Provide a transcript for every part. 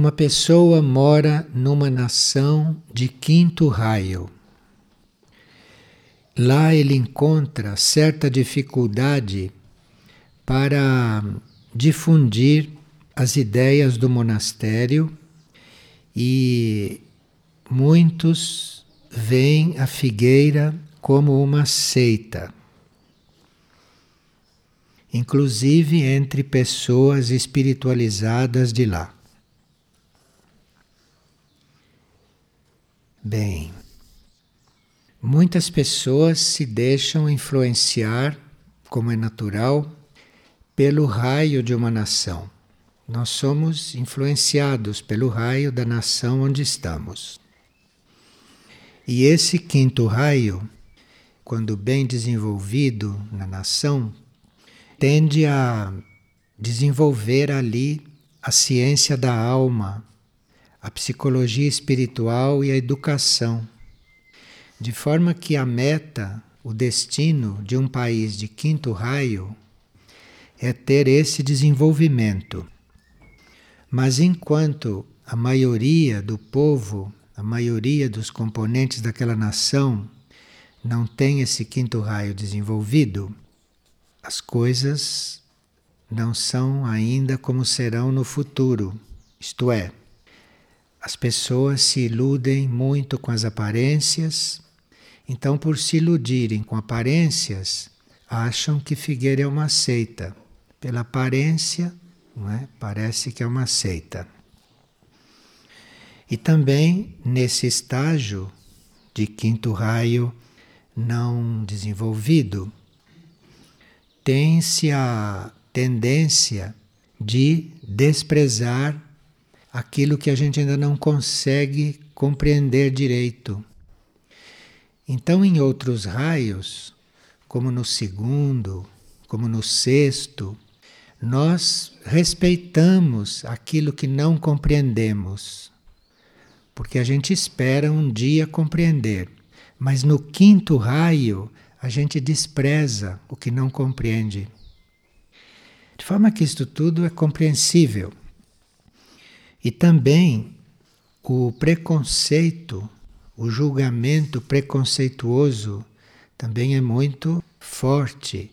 Uma pessoa mora numa nação de quinto raio. Lá ele encontra certa dificuldade para difundir as ideias do monastério e muitos veem a figueira como uma seita, inclusive entre pessoas espiritualizadas de lá. Bem, muitas pessoas se deixam influenciar, como é natural, pelo raio de uma nação. Nós somos influenciados pelo raio da nação onde estamos. E esse quinto raio, quando bem desenvolvido na nação, tende a desenvolver ali a ciência da alma, a psicologia espiritual e a educação, de forma que a meta, o destino de um país de quinto raio é ter esse desenvolvimento. Mas enquanto a maioria do povo, a maioria dos componentes daquela nação não tem esse quinto raio desenvolvido, as coisas não são ainda como serão no futuro. Isto é, as pessoas se iludem muito com as aparências, então, por se iludirem com aparências, acham que Figueira é uma seita. Pela aparência, não é? parece que é uma seita. E também nesse estágio de quinto raio não desenvolvido, tem-se a tendência de desprezar aquilo que a gente ainda não consegue compreender direito. Então, em outros raios, como no segundo, como no sexto, nós respeitamos aquilo que não compreendemos, porque a gente espera um dia compreender. Mas no quinto raio, a gente despreza o que não compreende. De forma que isto tudo é compreensível. E também o preconceito, o julgamento preconceituoso também é muito forte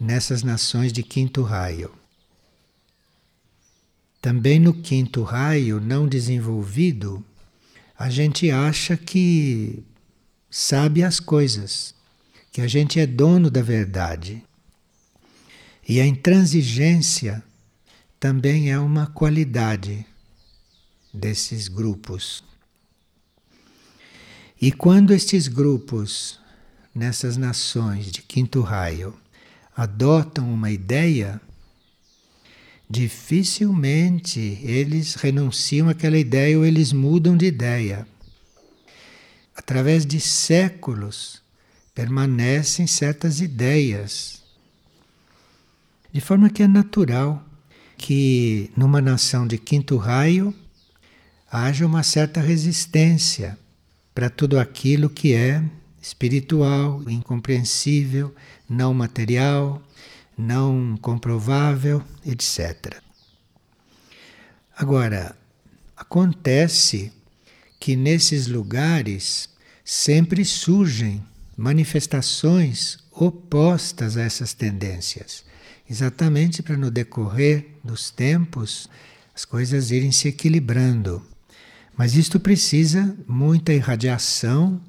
nessas nações de quinto raio. Também no quinto raio não desenvolvido, a gente acha que sabe as coisas, que a gente é dono da verdade. E a intransigência também é uma qualidade desses grupos. E quando estes grupos, nessas nações de quinto raio, adotam uma ideia, dificilmente eles renunciam àquela ideia ou eles mudam de ideia. Através de séculos permanecem certas ideias. De forma que é natural que numa nação de quinto raio haja uma certa resistência para tudo aquilo que é espiritual, incompreensível, não material, não comprovável, etc. Agora, acontece que nesses lugares sempre surgem manifestações opostas a essas tendências, exatamente para no decorrer dos tempos as coisas irem se equilibrando. Mas isto precisa muita irradiação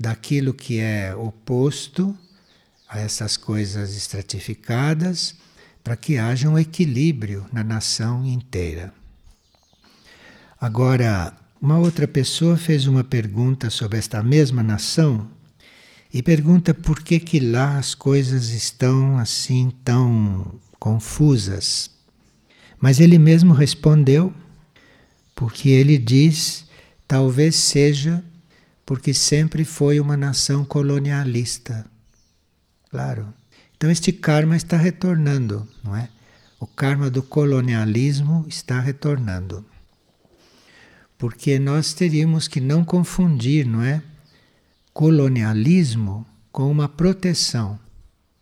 daquilo que é oposto a essas coisas estratificadas, para que haja um equilíbrio na nação inteira. Agora, uma outra pessoa fez uma pergunta sobre esta mesma nação e pergunta por que que lá as coisas estão assim tão confusas. Mas ele mesmo respondeu porque ele diz: talvez seja porque sempre foi uma nação colonialista. Claro. Então este karma está retornando, não é? O karma do colonialismo está retornando. Porque nós teríamos que não confundir, não é? Colonialismo com uma proteção.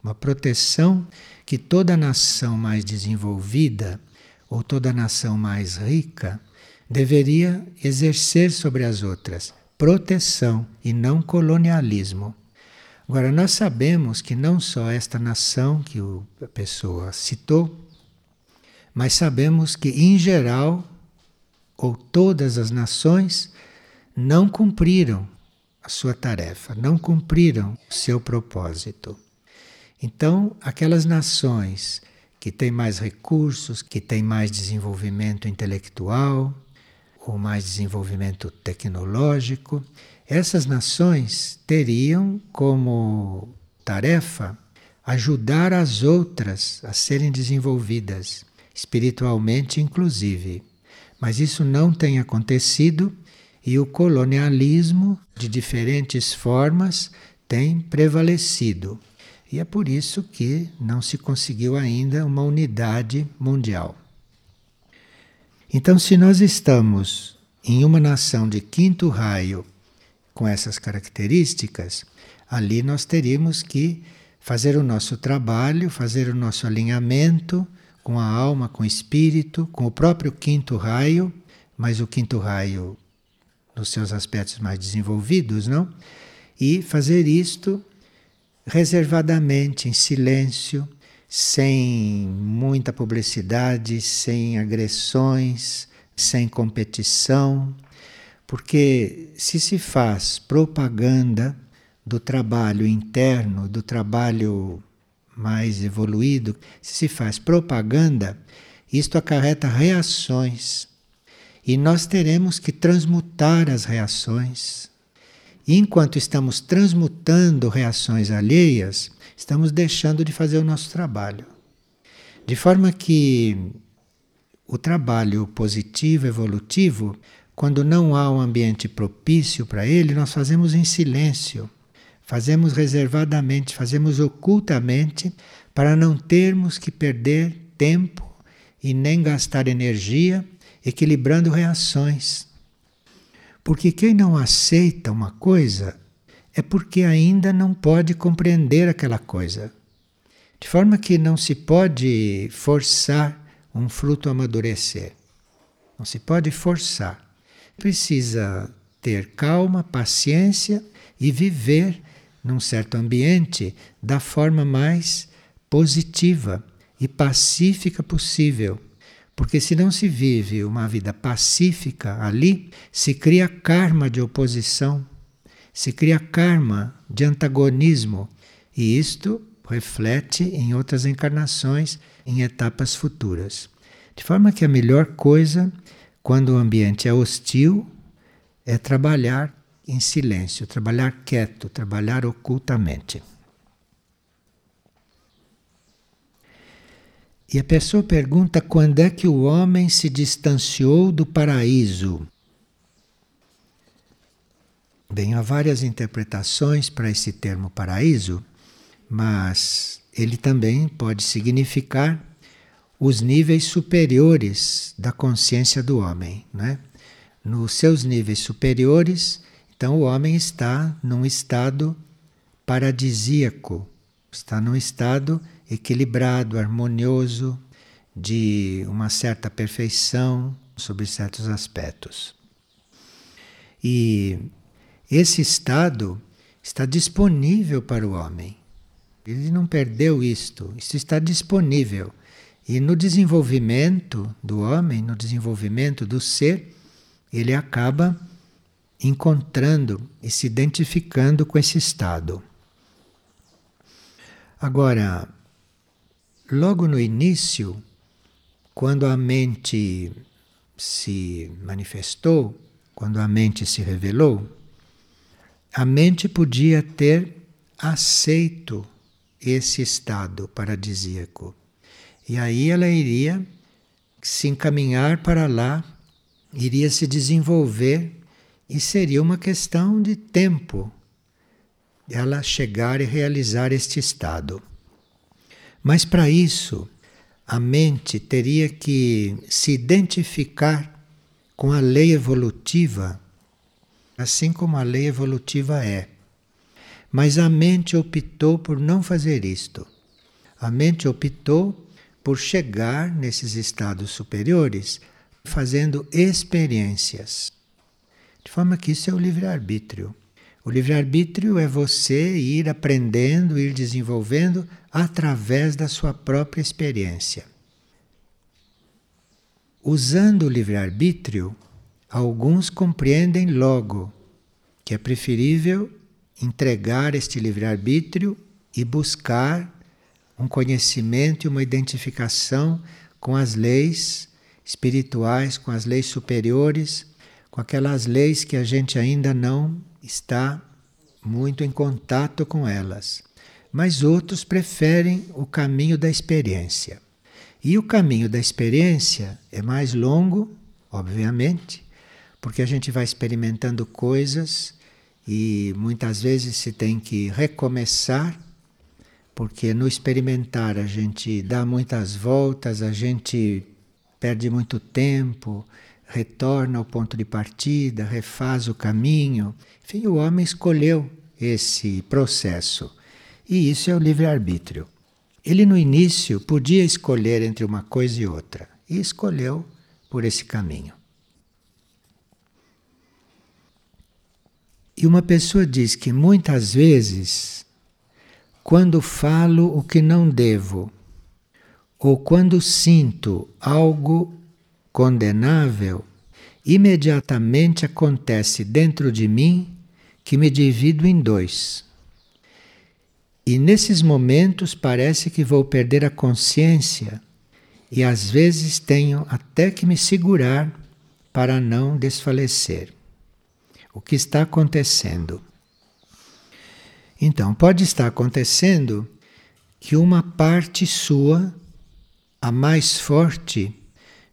Uma proteção que toda nação mais desenvolvida ou toda nação mais rica deveria exercer sobre as outras proteção e não colonialismo. Agora, nós sabemos que não só esta nação que a pessoa citou, mas sabemos que, em geral, ou todas as nações, não cumpriram a sua tarefa, não cumpriram o seu propósito. Então, aquelas nações que têm mais recursos, que têm mais desenvolvimento intelectual, ou mais desenvolvimento tecnológico, essas nações teriam como tarefa ajudar as outras a serem desenvolvidas, espiritualmente inclusive. Mas isso não tem acontecido e o colonialismo, de diferentes formas, tem prevalecido. E é por isso que não se conseguiu ainda uma unidade mundial. Então, se nós estamos em uma nação de quinto raio com essas características, ali nós teríamos que fazer o nosso trabalho, fazer o nosso alinhamento com a alma, com o espírito, com o próprio quinto raio, mas o quinto raio nos seus aspectos mais desenvolvidos, não? E fazer isto reservadamente, em silêncio, sem muita publicidade, sem agressões, sem competição, porque se se faz propaganda do trabalho interno, do trabalho mais evoluído, se se faz propaganda, isto acarreta reações. E nós teremos que transmutar as reações. Enquanto estamos transmutando reações alheias, estamos deixando de fazer o nosso trabalho. De forma que o trabalho positivo, evolutivo, quando não há um ambiente propício para ele, nós fazemos em silêncio, fazemos reservadamente, fazemos ocultamente, para não termos que perder tempo e nem gastar energia equilibrando reações. Porque quem não aceita uma coisa é porque ainda não pode compreender aquela coisa. De forma que não se pode forçar um fruto a amadurecer. Não se pode forçar. Precisa ter calma, paciência e viver num certo ambiente da forma mais positiva e pacífica possível. Porque se não se vive uma vida pacífica ali, se cria karma de oposição se cria karma de antagonismo e isto reflete em outras encarnações, em etapas futuras. De forma que a melhor coisa, quando o ambiente é hostil, é trabalhar em silêncio, trabalhar quieto, trabalhar ocultamente. E a pessoa pergunta quando é que o homem se distanciou do paraíso. Bem, há várias interpretações para esse termo paraíso, mas ele também pode significar os níveis superiores da consciência do homem. Né? Nos seus níveis superiores, então o homem está num estado paradisíaco, está num estado equilibrado, harmonioso, de uma certa perfeição sobre certos aspectos. E esse estado está disponível para o homem. Ele não perdeu isto, isso está disponível. E no desenvolvimento do homem, no desenvolvimento do ser, ele acaba encontrando e se identificando com esse estado. Agora, logo no início, quando a mente se manifestou, quando a mente se revelou, a mente podia ter aceito esse estado paradisíaco. E aí ela iria se encaminhar para lá, iria se desenvolver e seria uma questão de tempo ela chegar e realizar este estado. Mas para isso, a mente teria que se identificar com a lei evolutiva assim como a lei evolutiva é. Mas a mente optou por não fazer isto. A mente optou por chegar nesses estados superiores fazendo experiências. De forma que isso é o livre-arbítrio. O livre-arbítrio é você ir aprendendo, ir desenvolvendo através da sua própria experiência. Usando o livre-arbítrio, alguns compreendem logo que é preferível entregar este livre-arbítrio e buscar um conhecimento e uma identificação com as leis espirituais, com as leis superiores, com aquelas leis que a gente ainda não está muito em contato com elas. Mas outros preferem o caminho da experiência. E o caminho da experiência é mais longo, obviamente, porque a gente vai experimentando coisas e muitas vezes se tem que recomeçar, porque no experimentar a gente dá muitas voltas, a gente perde muito tempo, retorna ao ponto de partida, refaz o caminho. Enfim, o homem escolheu esse processo. E isso é o livre-arbítrio. Ele no início podia escolher entre uma coisa e outra, e escolheu por esse caminho. E uma pessoa diz que muitas vezes, quando falo o que não devo, ou quando sinto algo condenável, imediatamente acontece dentro de mim que me divido em dois. E nesses momentos parece que vou perder a consciência e às vezes tenho até que me segurar para não desfalecer. O que está acontecendo? Então, pode estar acontecendo que uma parte sua, a mais forte,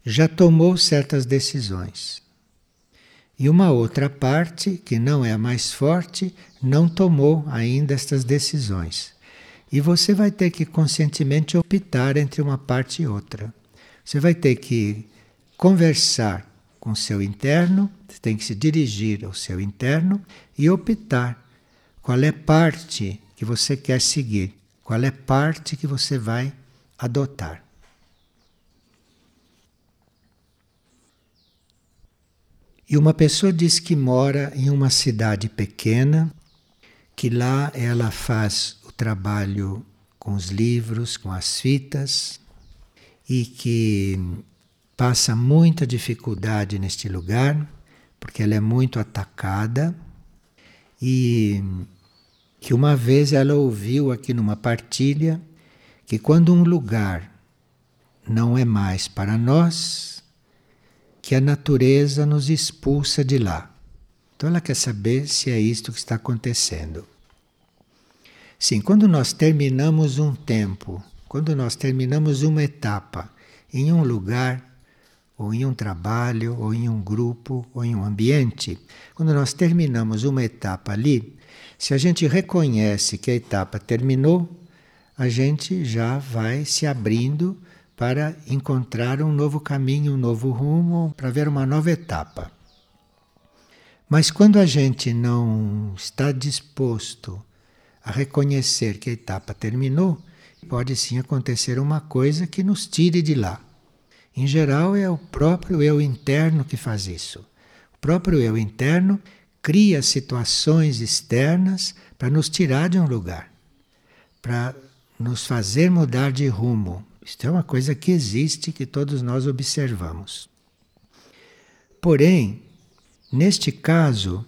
já tomou certas decisões. E uma outra parte, que não é a mais forte, não tomou ainda estas decisões. E você vai ter que conscientemente optar entre uma parte e outra. Você vai ter que conversar com o seu interno, você tem que se dirigir ao seu interno e optar qual é parte que você quer seguir, qual é parte que você vai adotar. E uma pessoa diz que mora em uma cidade pequena, que lá ela faz o trabalho com os livros, com as fitas, e que passa muita dificuldade neste lugar, porque ela é muito atacada, e que uma vez ela ouviu aqui numa partilha que quando um lugar não é mais para nós, que a natureza nos expulsa de lá. Então ela quer saber se é isto que está acontecendo. Sim, quando nós terminamos um tempo, quando nós terminamos uma etapa em um lugar, ou em um trabalho, ou em um grupo, ou em um ambiente, quando nós terminamos uma etapa ali, se a gente reconhece que a etapa terminou, a gente já vai se abrindo para encontrar um novo caminho, um novo rumo, para ver uma nova etapa. Mas quando a gente não está disposto a reconhecer que a etapa terminou, pode sim acontecer uma coisa que nos tire de lá. Em geral, é o próprio eu interno que faz isso. O próprio eu interno cria situações externas para nos tirar de um lugar, para nos fazer mudar de rumo, isto é uma coisa que existe, que todos nós observamos. Porém, neste caso,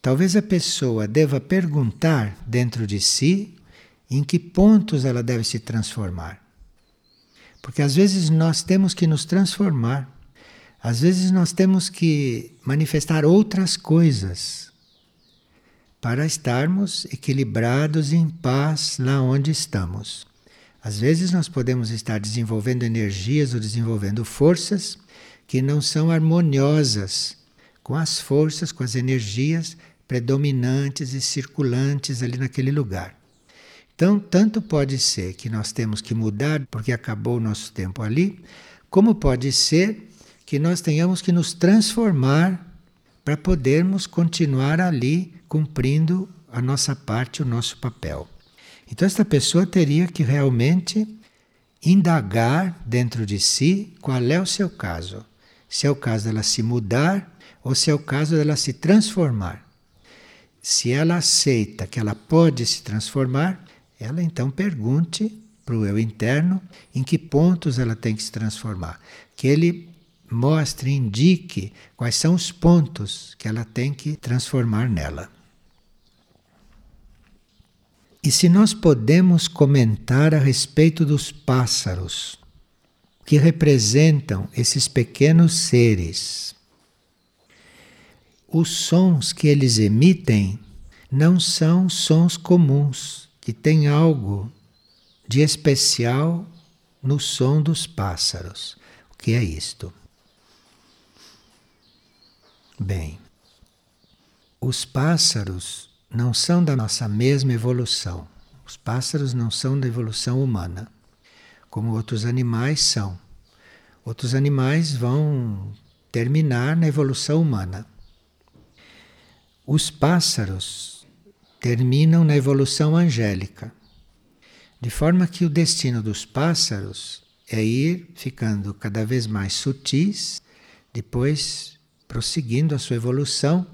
talvez a pessoa deva perguntar dentro de si em que pontos ela deve se transformar. Porque às vezes nós temos que nos transformar, às vezes nós temos que manifestar outras coisas para estarmos equilibrados e em paz lá onde estamos. Às vezes nós podemos estar desenvolvendo energias ou desenvolvendo forças que não são harmoniosas com as forças, com as energias predominantes e circulantes ali naquele lugar. Então, tanto pode ser que nós temos que mudar porque acabou o nosso tempo ali, como pode ser que nós tenhamos que nos transformar para podermos continuar ali cumprindo a nossa parte, o nosso papel. Então, esta pessoa teria que realmente indagar dentro de si qual é o seu caso. se é o caso dela se mudar ou se é o caso dela se transformar. Se ela aceita que ela pode se transformar, ela então pergunte para o eu interno em que pontos ela tem que se transformar. Que ele mostre, indique quais são os pontos que ela tem que transformar nela. E se nós podemos comentar a respeito dos pássaros, que representam esses pequenos seres, os sons que eles emitem não são sons comuns, que têm algo de especial no som dos pássaros. O que é isto? Bem, os pássaros não são da nossa mesma evolução. Os pássaros não são da evolução humana, como outros animais são. Outros animais vão terminar na evolução humana. Os pássaros terminam na evolução angélica. De forma que o destino dos pássaros é ir ficando cada vez mais sutis, depois prosseguindo a sua evolução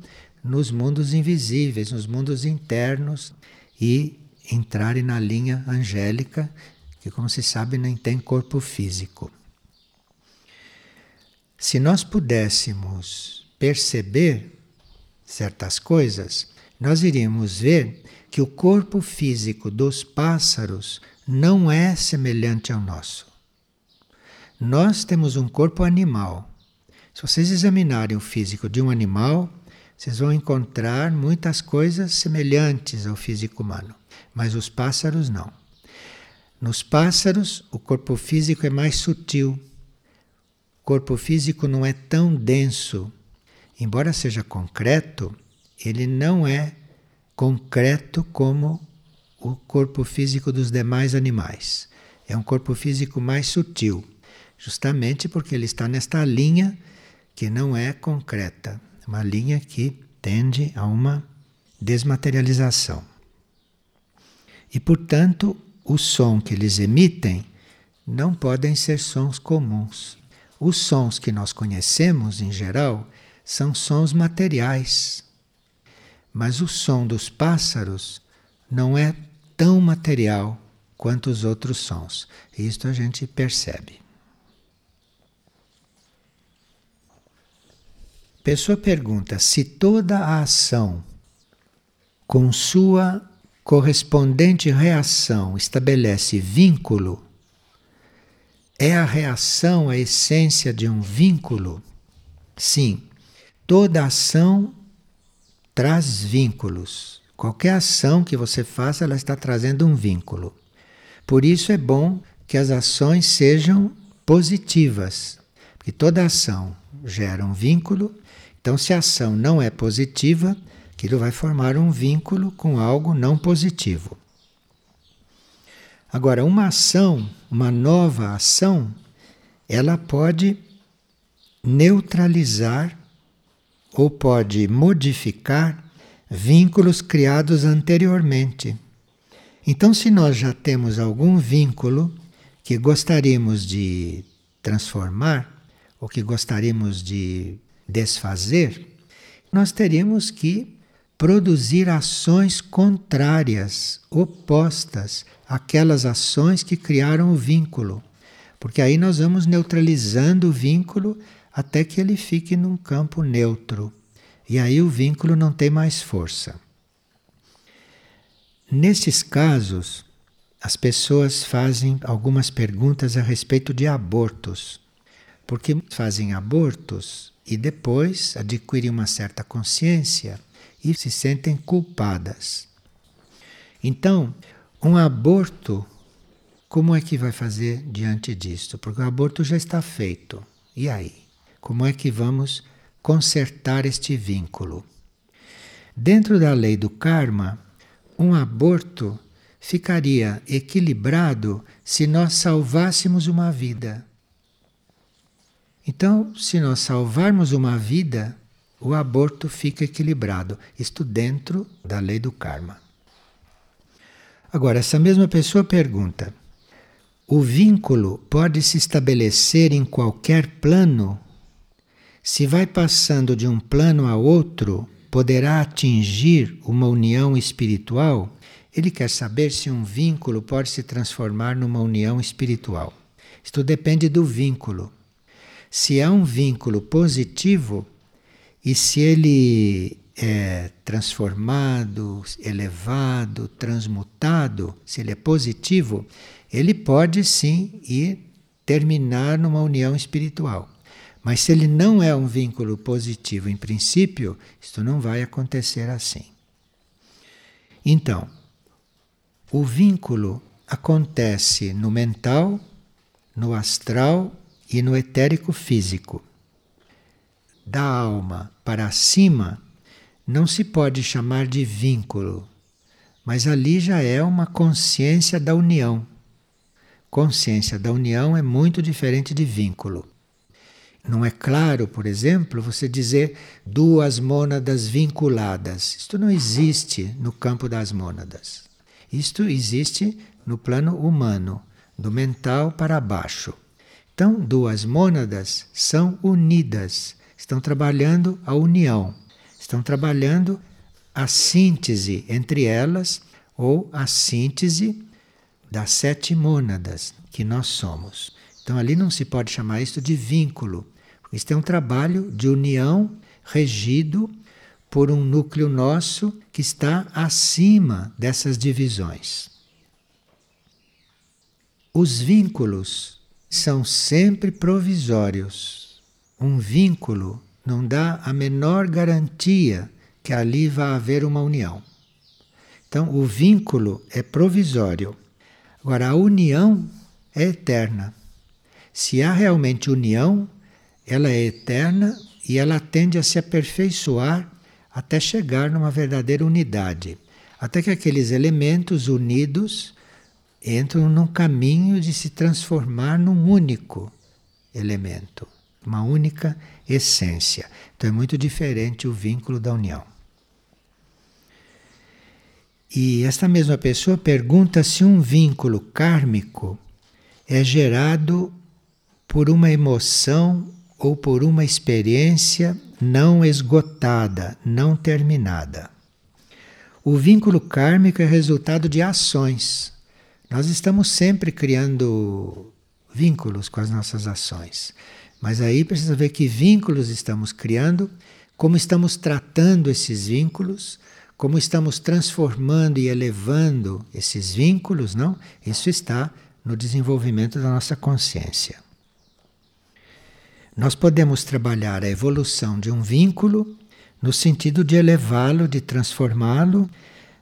nos mundos invisíveis, nos mundos internos e entrarem na linha angélica, que, como se sabe, nem tem corpo físico. Se nós pudéssemos perceber certas coisas, nós iríamos ver que o corpo físico dos pássaros não é semelhante ao nosso. Nós temos um corpo animal se vocês examinarem o físico de um animal, vocês vão encontrar muitas coisas semelhantes ao físico humano, mas os pássaros não. Nos pássaros, o corpo físico é mais sutil. O corpo físico não é tão denso. Embora seja concreto, ele não é concreto como o corpo físico dos demais animais. É um corpo físico mais sutil, justamente porque ele está nesta linha que não é concreta, uma linha que tende a uma desmaterialização. E, portanto, o som que eles emitem não podem ser sons comuns. Os sons que nós conhecemos, em geral, são sons materiais. Mas o som dos pássaros não é tão material quanto os outros sons. Isto a gente percebe. Pessoa pergunta se toda a ação com sua correspondente reação estabelece vínculo, é a reação a essência de um vínculo? Sim, toda ação traz vínculos. Qualquer ação que você faça, ela está trazendo um vínculo. Por isso é bom que as ações sejam positivas, porque toda ação gera um vínculo então, se a ação não é positiva, aquilo vai formar um vínculo com algo não positivo. Agora, uma ação, uma nova ação, ela pode neutralizar ou pode modificar vínculos criados anteriormente. Então, se nós já temos algum vínculo que gostaríamos de transformar, ou que gostaríamos de desfazer, nós teríamos que produzir ações contrárias, opostas àquelas ações que criaram o vínculo. Porque aí nós vamos neutralizando o vínculo até que ele fique num campo neutro. E aí o vínculo não tem mais força. Nesses casos, as pessoas fazem algumas perguntas a respeito de abortos. Porque fazem abortos e depois adquirem uma certa consciência e se sentem culpadas. Então, um aborto, como é que vai fazer diante disto? Porque o aborto já está feito. E aí? Como é que vamos consertar este vínculo? Dentro da lei do karma, um aborto ficaria equilibrado se nós salvássemos uma vida. Então, se nós salvarmos uma vida, o aborto fica equilibrado, isto dentro da lei do karma. Agora, essa mesma pessoa pergunta: o vínculo pode se estabelecer em qualquer plano? Se vai passando de um plano a outro, poderá atingir uma união espiritual? Ele quer saber se um vínculo pode se transformar numa união espiritual. Isto depende do vínculo. Se há um vínculo positivo e se ele é transformado, elevado, transmutado, se ele é positivo, ele pode sim ir terminar numa união espiritual. Mas se ele não é um vínculo positivo em princípio, isto não vai acontecer assim. Então, o vínculo acontece no mental, no astral e no etérico físico. Da alma para cima não se pode chamar de vínculo, mas ali já é uma consciência da união. Consciência da união é muito diferente de vínculo. Não é claro, por exemplo, você dizer duas mônadas vinculadas. Isto não existe no campo das mônadas. Isto existe no plano humano, do mental para baixo. Então, duas mônadas são unidas, estão trabalhando a união, estão trabalhando a síntese entre elas ou a síntese das sete mônadas que nós somos. Então ali não se pode chamar isto de vínculo. Isto é um trabalho de união regido por um núcleo nosso que está acima dessas divisões. Os vínculos são sempre provisórios. Um vínculo não dá a menor garantia que ali vai haver uma união. Então, o vínculo é provisório. Agora, a união é eterna. Se há realmente união, ela é eterna e ela tende a se aperfeiçoar até chegar numa verdadeira unidade. Até que aqueles elementos unidos entram num caminho de se transformar num único elemento, uma única essência. Então é muito diferente o vínculo da união. E esta mesma pessoa pergunta se um vínculo kármico é gerado por uma emoção ou por uma experiência não esgotada, não terminada. O vínculo kármico é resultado de ações. Nós estamos sempre criando vínculos com as nossas ações. Mas aí precisa ver que vínculos estamos criando, como estamos tratando esses vínculos, como estamos transformando e elevando esses vínculos, não? Isso está no desenvolvimento da nossa consciência. Nós podemos trabalhar a evolução de um vínculo no sentido de elevá-lo, de transformá-lo,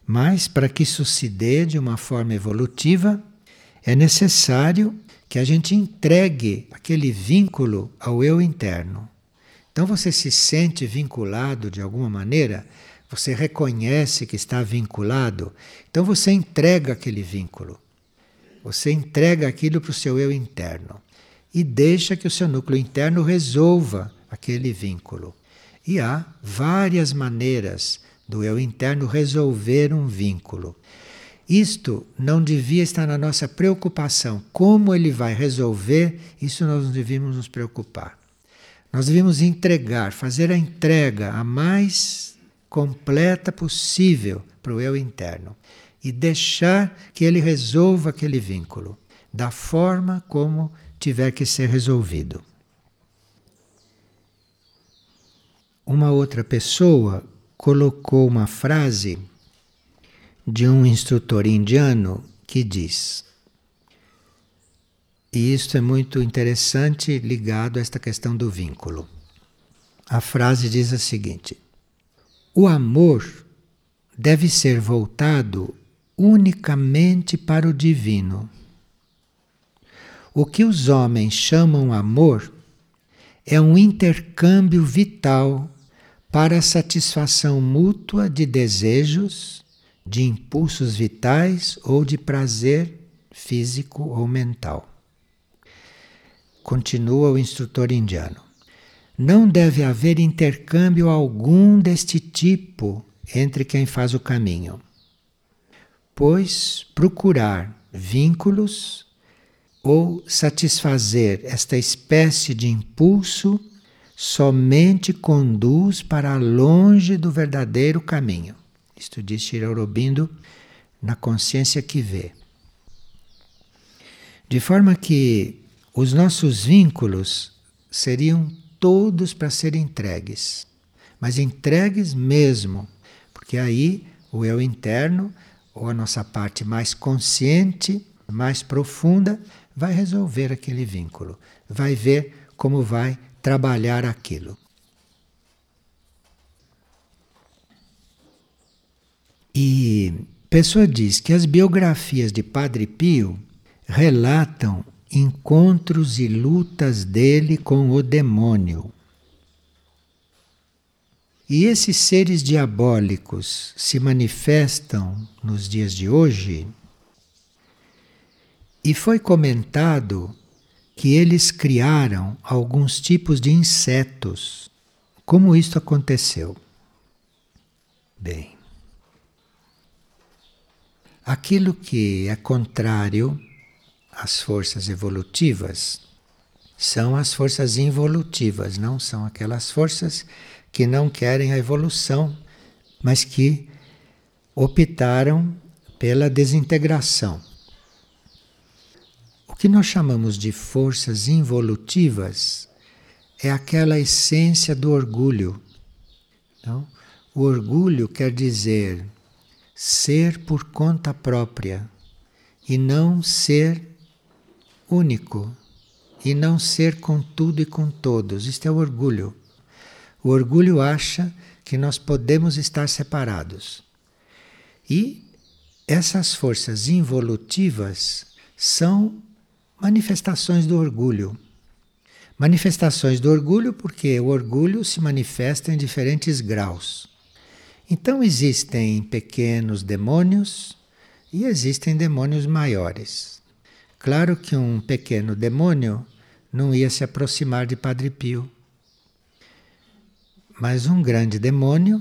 mas para que isso se dê de uma forma evolutiva, é necessário que a gente entregue aquele vínculo ao eu interno. Então você se sente vinculado de alguma maneira, você reconhece que está vinculado, então você entrega aquele vínculo. Você entrega aquilo para o seu eu interno e deixa que o seu núcleo interno resolva aquele vínculo. E há várias maneiras do eu interno resolver um vínculo. Isto não devia estar na nossa preocupação. Como ele vai resolver, isso nós não devíamos nos preocupar. Nós devíamos entregar, fazer a entrega a mais completa possível para o eu interno e deixar que ele resolva aquele vínculo da forma como tiver que ser resolvido. Uma outra pessoa colocou uma frase de um instrutor indiano que diz: e isto é muito interessante ligado a esta questão do vínculo. A frase diz a seguinte: O amor deve ser voltado unicamente para o divino. O que os homens chamam amor é um intercâmbio vital para a satisfação mútua de desejos, de impulsos vitais ou de prazer físico ou mental. Continua o instrutor indiano. Não deve haver intercâmbio algum deste tipo entre quem faz o caminho pois, procurar vínculos ou satisfazer esta espécie de impulso somente conduz para longe do verdadeiro caminho. Isto diz Shri Aurobindo na consciência que vê. De forma que os nossos vínculos seriam todos para serem entregues, mas entregues mesmo, porque aí o eu interno, ou a nossa parte mais consciente, mais profunda, vai resolver aquele vínculo, vai ver como vai trabalhar aquilo. E Pessoa diz que as biografias de Padre Pio relatam encontros e lutas dele com o demônio. E esses seres diabólicos se manifestam nos dias de hoje. E foi comentado que eles criaram alguns tipos de insetos. Como isto aconteceu? Bem, aquilo que é contrário às forças evolutivas são as forças involutivas, não são aquelas forças que não querem a evolução, mas que optaram pela desintegração que nós chamamos de forças involutivas é aquela essência do orgulho. Então, o orgulho quer dizer ser por conta própria e não ser único e não ser com tudo e com todos. Isto é o orgulho. O orgulho acha que nós podemos estar separados. E essas forças involutivas são manifestações do orgulho. Manifestações do orgulho porque o orgulho se manifesta em diferentes graus. Então existem pequenos demônios e existem demônios maiores. Claro que um pequeno demônio não ia se aproximar de Padre Pio. Mas um grande demônio,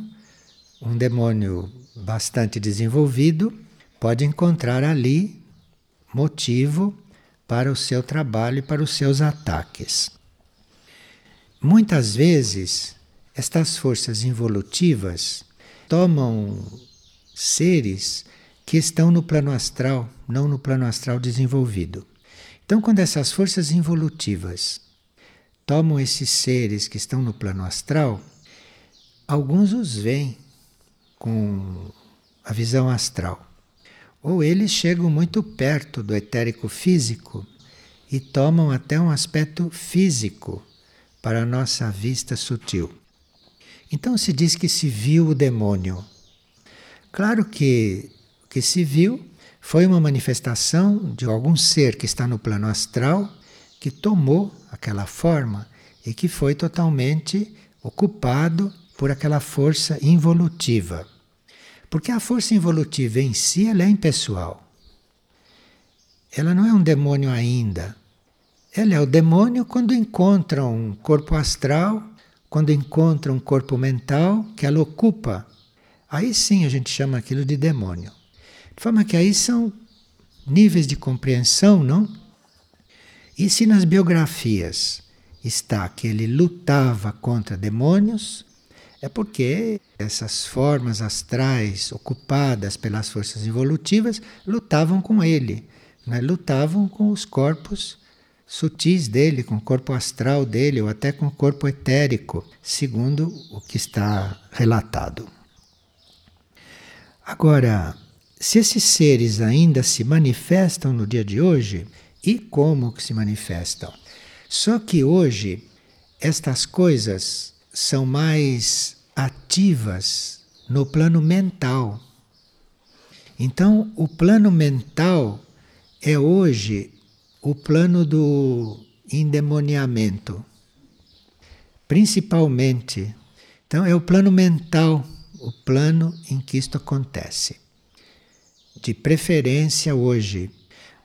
um demônio bastante desenvolvido, pode encontrar ali motivo para o seu trabalho e para os seus ataques. Muitas vezes, estas forças involutivas tomam seres que estão no plano astral, não no plano astral desenvolvido. Então, quando essas forças involutivas tomam esses seres que estão no plano astral, alguns os veem com a visão astral ou eles chegam muito perto do etérico físico e tomam até um aspecto físico para a nossa vista sutil. Então se diz que se viu o demônio. Claro que o que se viu foi uma manifestação de algum ser que está no plano astral que tomou aquela forma e que foi totalmente ocupado por aquela força involutiva. Porque a força involutiva em si ela é impessoal. Ela não é um demônio ainda. Ela é o demônio quando encontra um corpo astral, quando encontra um corpo mental que ela ocupa. Aí sim a gente chama aquilo de demônio. De forma que aí são níveis de compreensão, não? E se nas biografias está que ele lutava contra demônios, é porque essas formas astrais ocupadas pelas forças evolutivas lutavam com ele, né? lutavam com os corpos sutis dele, com o corpo astral dele, ou até com o corpo etérico, segundo o que está relatado. Agora, se esses seres ainda se manifestam no dia de hoje, e como que se manifestam? Só que hoje estas coisas são mais ativas no plano mental. Então, o plano mental é hoje o plano do endemoniamento. Principalmente. Então, é o plano mental, o plano em que isto acontece. De preferência hoje.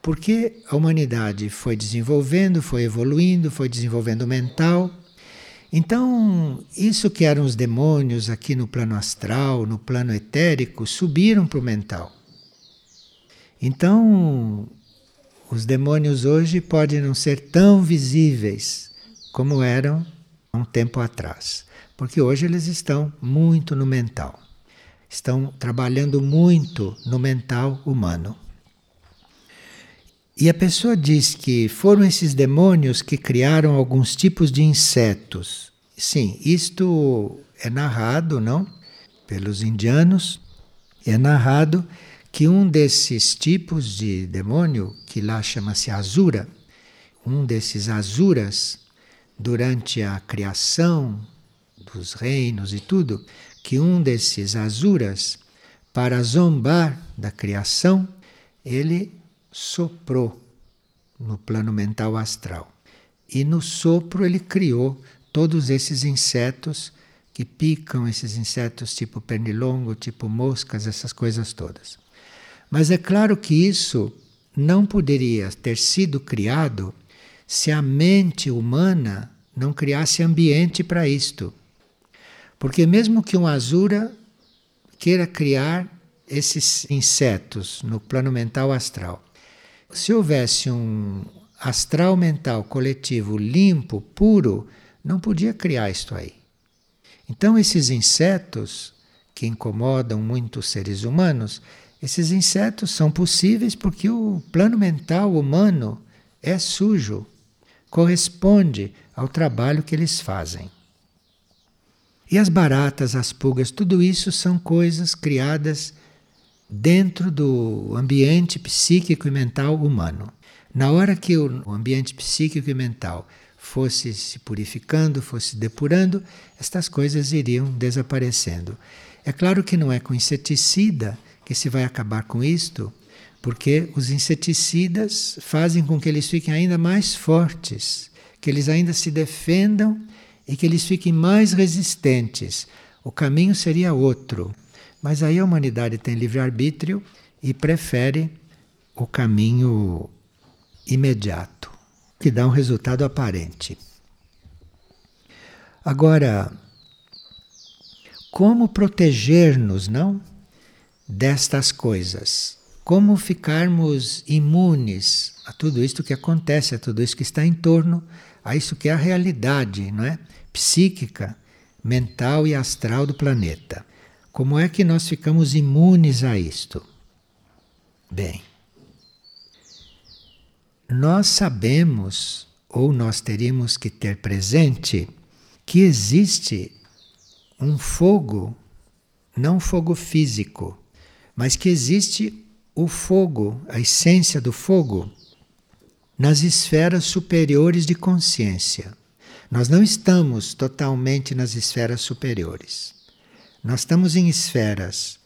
Porque a humanidade foi desenvolvendo, foi evoluindo, foi desenvolvendo o mental então, isso que eram os demônios aqui no plano astral, no plano etérico, subiram para o mental. Então, os demônios hoje podem não ser tão visíveis como eram um tempo atrás, porque hoje eles estão muito no mental. Estão trabalhando muito no mental humano. E a pessoa diz que foram esses demônios que criaram alguns tipos de insetos. Sim, isto é narrado, não? Pelos indianos. É narrado que um desses tipos de demônio, que lá chama-se Azura, um desses Azuras, durante a criação dos reinos e tudo, que um desses Azuras, para zombar da criação, ele soprou no plano mental astral. E no sopro ele criou todos esses insetos que picam, esses insetos tipo pernilongo, tipo moscas, essas coisas todas. Mas é claro que isso não poderia ter sido criado se a mente humana não criasse ambiente para isto. Porque mesmo que um azura queira criar esses insetos no plano mental astral, se houvesse um astral mental coletivo limpo, puro, não podia criar isto aí. Então, esses insetos que incomodam muito os seres humanos, esses insetos são possíveis porque o plano mental humano é sujo, corresponde ao trabalho que eles fazem. E as baratas, as pulgas, tudo isso são coisas criadas dentro do ambiente psíquico e mental humano. Na hora que o ambiente psíquico e mental fosse se purificando, fosse depurando, estas coisas iriam desaparecendo. É claro que não é com inseticida que se vai acabar com isto, porque os inseticidas fazem com que eles fiquem ainda mais fortes, que eles ainda se defendam e que eles fiquem mais resistentes. O caminho seria outro. Mas aí a humanidade tem livre-arbítrio e prefere o caminho imediato, que dá um resultado aparente. Agora, como proteger-nos, não? Destas coisas. Como ficarmos imunes a tudo isto que acontece, a tudo isso que está em torno, a isso que é a realidade, não é? Psíquica, mental e astral do planeta. Como é que nós ficamos imunes a isto? Bem, nós sabemos, ou nós teríamos que ter presente, que existe um fogo, não fogo físico, mas que existe o fogo, a essência do fogo, nas esferas superiores de consciência. Nós não estamos totalmente nas esferas superiores. Nós estamos em esferas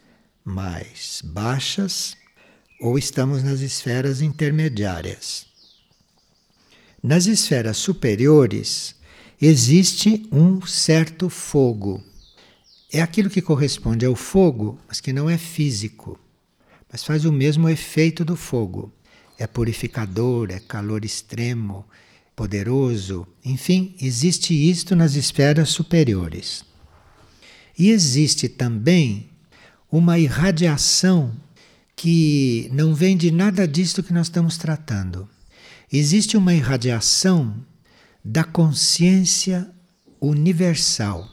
mais baixas ou estamos nas esferas intermediárias. Nas esferas superiores existe um certo fogo. É aquilo que corresponde ao fogo, mas que não é físico, mas faz o mesmo efeito do fogo. É purificador, é calor extremo, poderoso, enfim, existe isto nas esferas superiores. E existe também uma irradiação que não vem de nada disto que nós estamos tratando. Existe uma irradiação da consciência universal.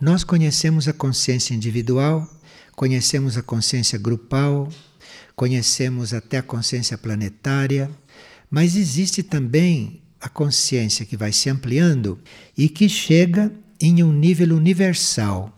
Nós conhecemos a consciência individual, conhecemos a consciência grupal, conhecemos até a consciência planetária, mas existe também a consciência que vai se ampliando e que chega em um nível universal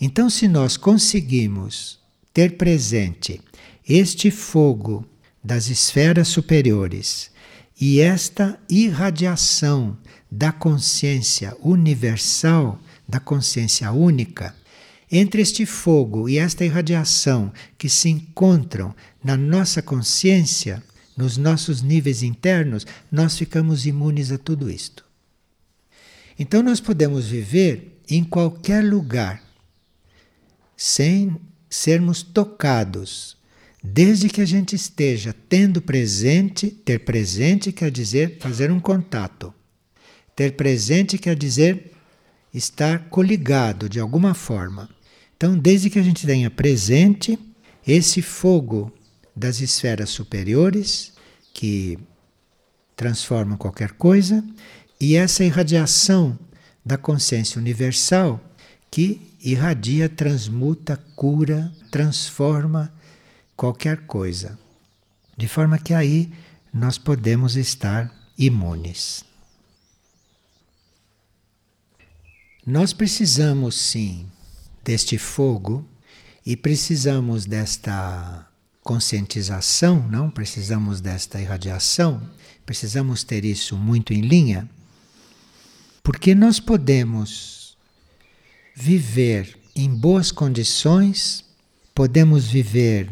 então, se nós conseguimos ter presente este fogo das esferas superiores e esta irradiação da consciência universal, da consciência única, entre este fogo e esta irradiação que se encontram na nossa consciência, nos nossos níveis internos, nós ficamos imunes a tudo isto. Então, nós podemos viver em qualquer lugar sem sermos tocados. Desde que a gente esteja tendo presente, ter presente quer dizer fazer um contato. Ter presente quer dizer estar coligado de alguma forma. Então, desde que a gente tenha presente esse fogo das esferas superiores, que transformam qualquer coisa, e essa irradiação da consciência universal que irradia, transmuta, cura, transforma qualquer coisa. De forma que aí nós podemos estar imunes. Nós precisamos sim deste fogo e precisamos desta conscientização, não? Precisamos desta irradiação, precisamos ter isso muito em linha, porque nós podemos viver em boas condições, podemos viver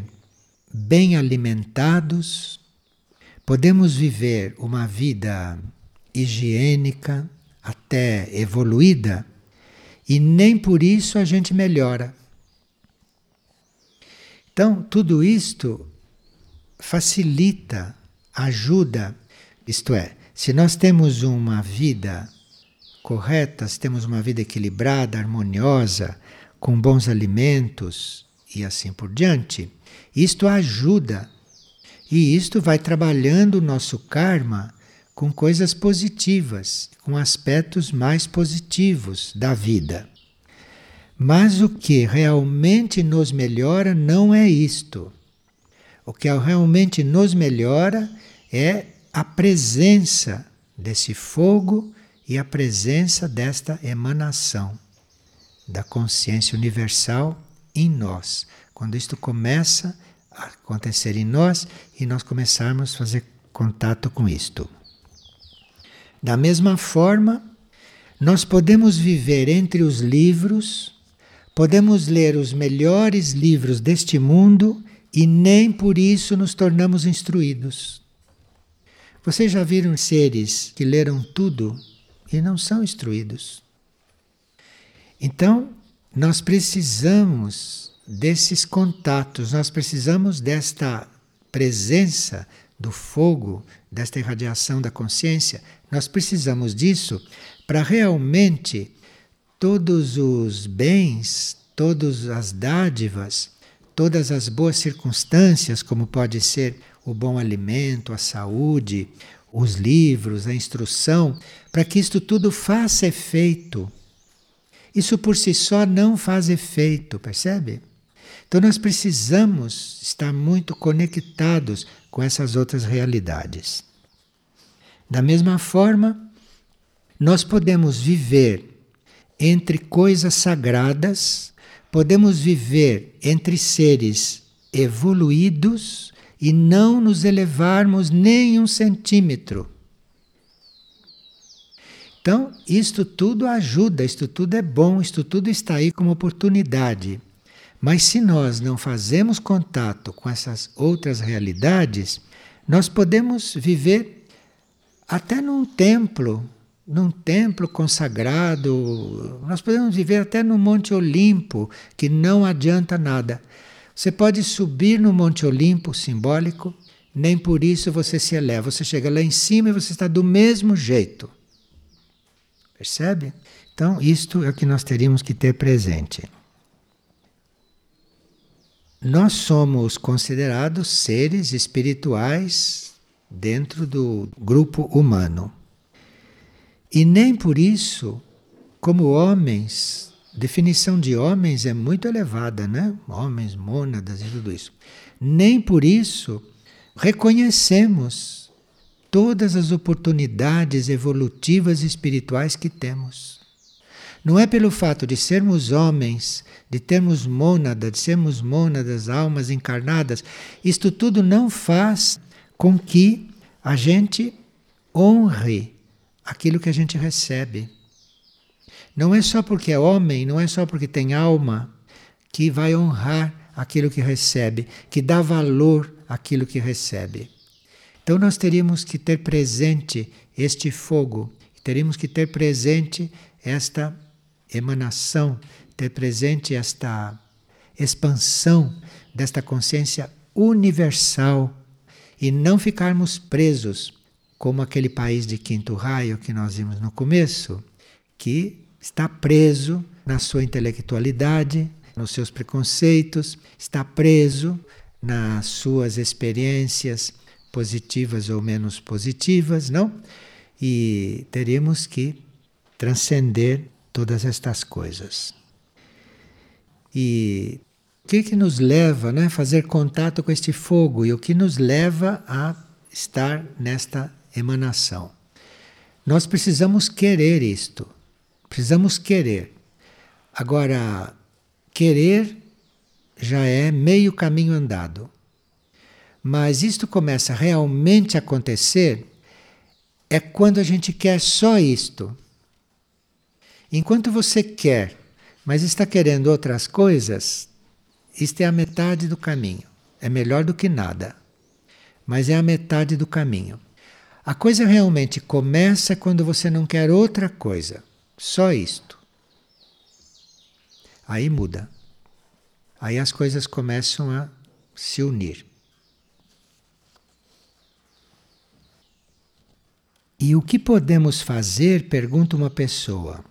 bem alimentados, podemos viver uma vida higiênica, até evoluída, e nem por isso a gente melhora. Então, tudo isto facilita, ajuda, isto é, se nós temos uma vida correta, se temos uma vida equilibrada, harmoniosa, com bons alimentos e assim por diante, isto ajuda. E isto vai trabalhando o nosso karma com coisas positivas, com aspectos mais positivos da vida. Mas o que realmente nos melhora não é isto. O que realmente nos melhora é a presença desse fogo e a presença desta emanação da consciência universal em nós. Quando isto começa a acontecer em nós e nós começarmos a fazer contato com isto. Da mesma forma, nós podemos viver entre os livros Podemos ler os melhores livros deste mundo e nem por isso nos tornamos instruídos. Vocês já viram seres que leram tudo e não são instruídos? Então, nós precisamos desses contatos, nós precisamos desta presença do fogo, desta irradiação da consciência, nós precisamos disso para realmente todos os bens, todas as dádivas, todas as boas circunstâncias, como pode ser o bom alimento, a saúde, os livros, a instrução, para que isto tudo faça efeito. Isso por si só não faz efeito, percebe? Então nós precisamos estar muito conectados com essas outras realidades. Da mesma forma, nós podemos viver entre coisas sagradas, podemos viver entre seres evoluídos e não nos elevarmos nem um centímetro. Então, isto tudo ajuda, isto tudo é bom, isto tudo está aí como oportunidade. Mas se nós não fazemos contato com essas outras realidades, nós podemos viver até num templo num templo consagrado, nós podemos viver até no Monte Olimpo, que não adianta nada. Você pode subir no Monte Olimpo simbólico, nem por isso você se eleva. Você chega lá em cima e você está do mesmo jeito. Percebe? Então, isto é o que nós teríamos que ter presente. Nós somos considerados seres espirituais dentro do grupo humano. E nem por isso, como homens, definição de homens é muito elevada, né? Homens, mônadas e tudo isso. Nem por isso reconhecemos todas as oportunidades evolutivas espirituais que temos. Não é pelo fato de sermos homens, de termos mônada, de sermos mônadas, almas encarnadas, isto tudo não faz com que a gente honre aquilo que a gente recebe. Não é só porque é homem, não é só porque tem alma que vai honrar aquilo que recebe, que dá valor àquilo que recebe. Então nós teríamos que ter presente este fogo, teríamos que ter presente esta emanação, ter presente esta expansão desta consciência universal e não ficarmos presos como aquele país de quinto raio que nós vimos no começo, que está preso na sua intelectualidade, nos seus preconceitos, está preso nas suas experiências positivas ou menos positivas, não? E teríamos que transcender todas estas coisas. E o que, que nos leva né, a fazer contato com este fogo e o que nos leva a estar nesta emanação? Nós precisamos querer isto. Precisamos querer. Agora, querer já é meio caminho andado. Mas isto começa realmente a acontecer é quando a gente quer só isto. Enquanto você quer, mas está querendo outras coisas, isto é a metade do caminho. É melhor do que nada, mas é a metade do caminho. A coisa realmente começa quando você não quer outra coisa, só isto. Aí muda. Aí as coisas começam a se unir. E o que podemos fazer, pergunta uma pessoa,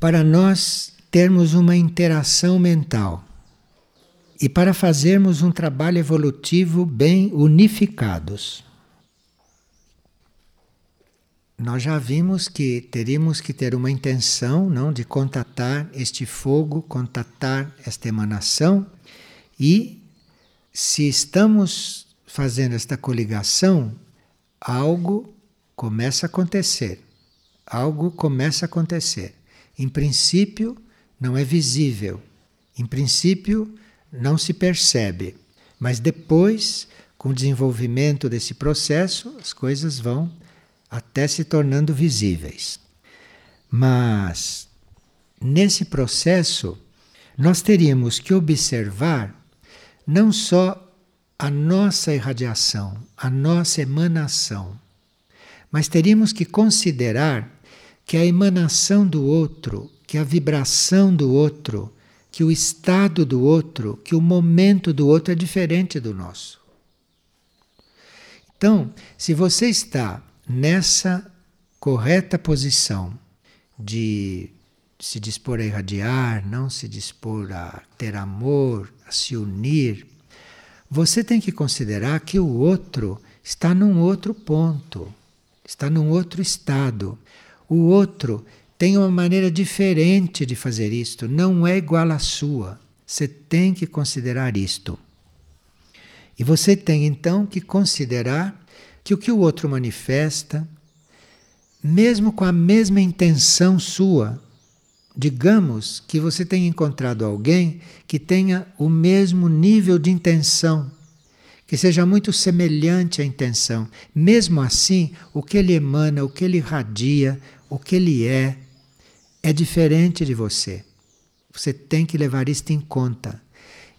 para nós termos uma interação mental e para fazermos um trabalho evolutivo bem unificados? Nós já vimos que teríamos que ter uma intenção, não, de contatar este fogo, contatar esta emanação e se estamos fazendo esta coligação, algo começa a acontecer. Algo começa a acontecer. Em princípio, não é visível. Em princípio, não se percebe. Mas depois, com o desenvolvimento desse processo, as coisas vão até se tornando visíveis. Mas, nesse processo, nós teríamos que observar não só a nossa irradiação, a nossa emanação, mas teríamos que considerar que a emanação do outro, que a vibração do outro, que o estado do outro, que o momento do outro é diferente do nosso. Então, se você está nessa correta posição de se dispor a irradiar, não se dispor a ter amor, a se unir, você tem que considerar que o outro está num outro ponto está num outro estado. O outro tem uma maneira diferente de fazer isto, não é igual à sua. Você tem que considerar isto. E você tem então que considerar que o que o outro manifesta, mesmo com a mesma intenção sua, digamos que você tenha encontrado alguém que tenha o mesmo nível de intenção que seja muito semelhante à intenção. Mesmo assim, o que ele emana, o que ele irradia, o que ele é, é diferente de você. Você tem que levar isto em conta.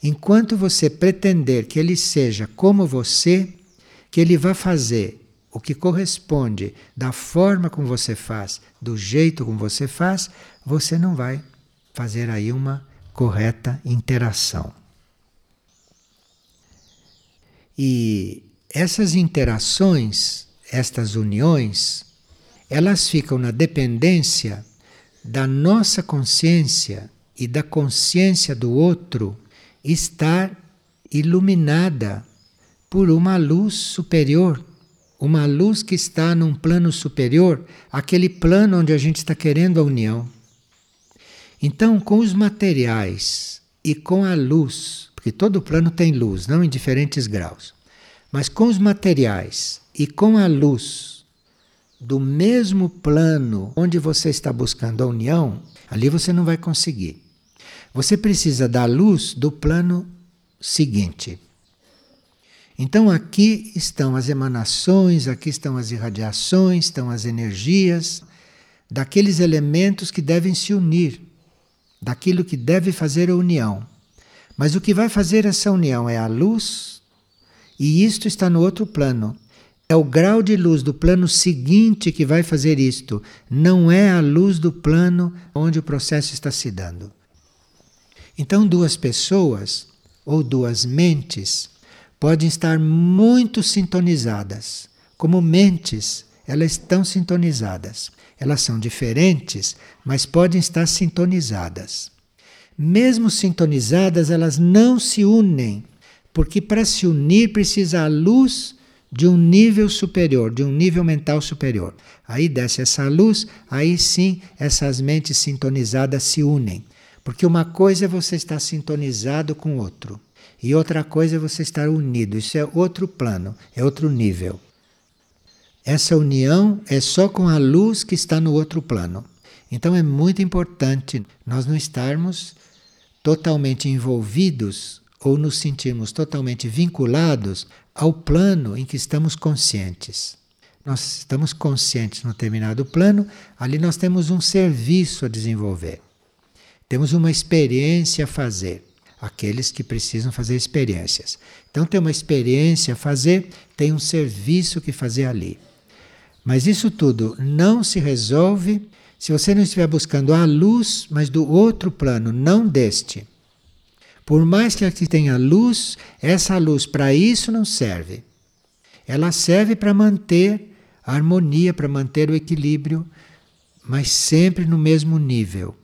Enquanto você pretender que ele seja como você, que ele vá fazer o que corresponde da forma como você faz, do jeito como você faz, você não vai fazer aí uma correta interação. E essas interações, estas uniões, elas ficam na dependência da nossa consciência e da consciência do outro estar iluminada por uma luz superior, uma luz que está num plano superior, aquele plano onde a gente está querendo a união. Então, com os materiais e com a luz porque todo plano tem luz, não em diferentes graus. Mas com os materiais e com a luz do mesmo plano onde você está buscando a união, ali você não vai conseguir. Você precisa da luz do plano seguinte. Então aqui estão as emanações, aqui estão as irradiações, estão as energias daqueles elementos que devem se unir, daquilo que deve fazer a união. Mas o que vai fazer essa união é a luz, e isto está no outro plano. É o grau de luz do plano seguinte que vai fazer isto, não é a luz do plano onde o processo está se dando. Então, duas pessoas ou duas mentes podem estar muito sintonizadas. Como mentes, elas estão sintonizadas. Elas são diferentes, mas podem estar sintonizadas mesmo sintonizadas, elas não se unem, porque para se unir precisa a luz de um nível superior, de um nível mental superior. Aí desce essa luz, aí sim essas mentes sintonizadas se unem. Porque uma coisa é você estar sintonizado com outro, e outra coisa é você estar unido. Isso é outro plano, é outro nível. Essa união é só com a luz que está no outro plano. Então é muito importante nós não estarmos totalmente envolvidos ou nos sentirmos totalmente vinculados ao plano em que estamos conscientes. Nós estamos conscientes no determinado plano, ali nós temos um serviço a desenvolver. Temos uma experiência a fazer. Aqueles que precisam fazer experiências. Então, tem uma experiência a fazer, tem um serviço que fazer ali. Mas isso tudo não se resolve se você não estiver buscando a luz, mas do outro plano, não deste. Por mais que aqui tenha luz, essa luz para isso não serve. Ela serve para manter a harmonia, para manter o equilíbrio, mas sempre no mesmo nível.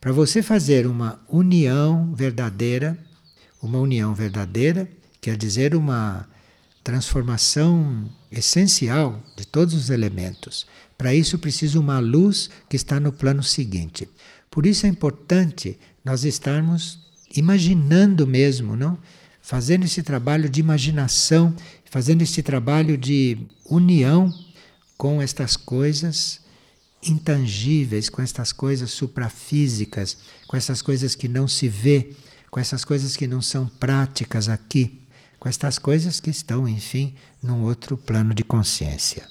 Para você fazer uma união verdadeira, uma união verdadeira quer dizer uma transformação essencial de todos os elementos. Para isso precisa uma luz que está no plano seguinte. Por isso é importante nós estarmos imaginando mesmo, não? Fazendo esse trabalho de imaginação, fazendo esse trabalho de união com estas coisas intangíveis, com estas coisas suprafísicas, com essas coisas que não se vê, com essas coisas que não são práticas aqui, com estas coisas que estão, enfim, num outro plano de consciência.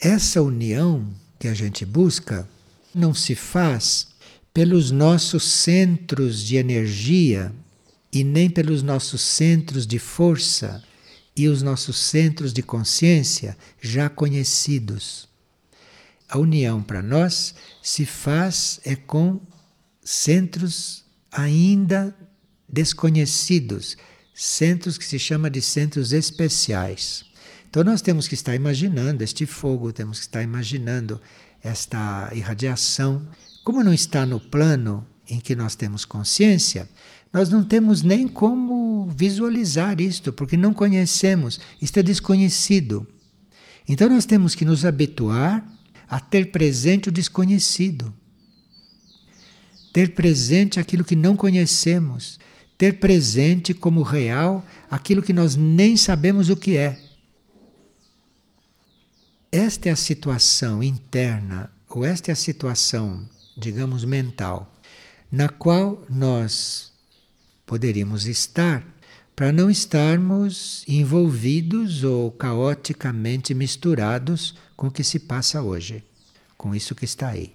Essa união que a gente busca não se faz pelos nossos centros de energia e nem pelos nossos centros de força e os nossos centros de consciência já conhecidos. A união para nós se faz é com centros ainda desconhecidos, centros que se chama de centros especiais. Então nós temos que estar imaginando este fogo, temos que estar imaginando esta irradiação. Como não está no plano em que nós temos consciência, nós não temos nem como visualizar isto, porque não conhecemos, isto é desconhecido. Então nós temos que nos habituar a ter presente o desconhecido. Ter presente aquilo que não conhecemos, ter presente como real aquilo que nós nem sabemos o que é. Esta é a situação interna, ou esta é a situação, digamos, mental, na qual nós poderíamos estar para não estarmos envolvidos ou caoticamente misturados com o que se passa hoje, com isso que está aí.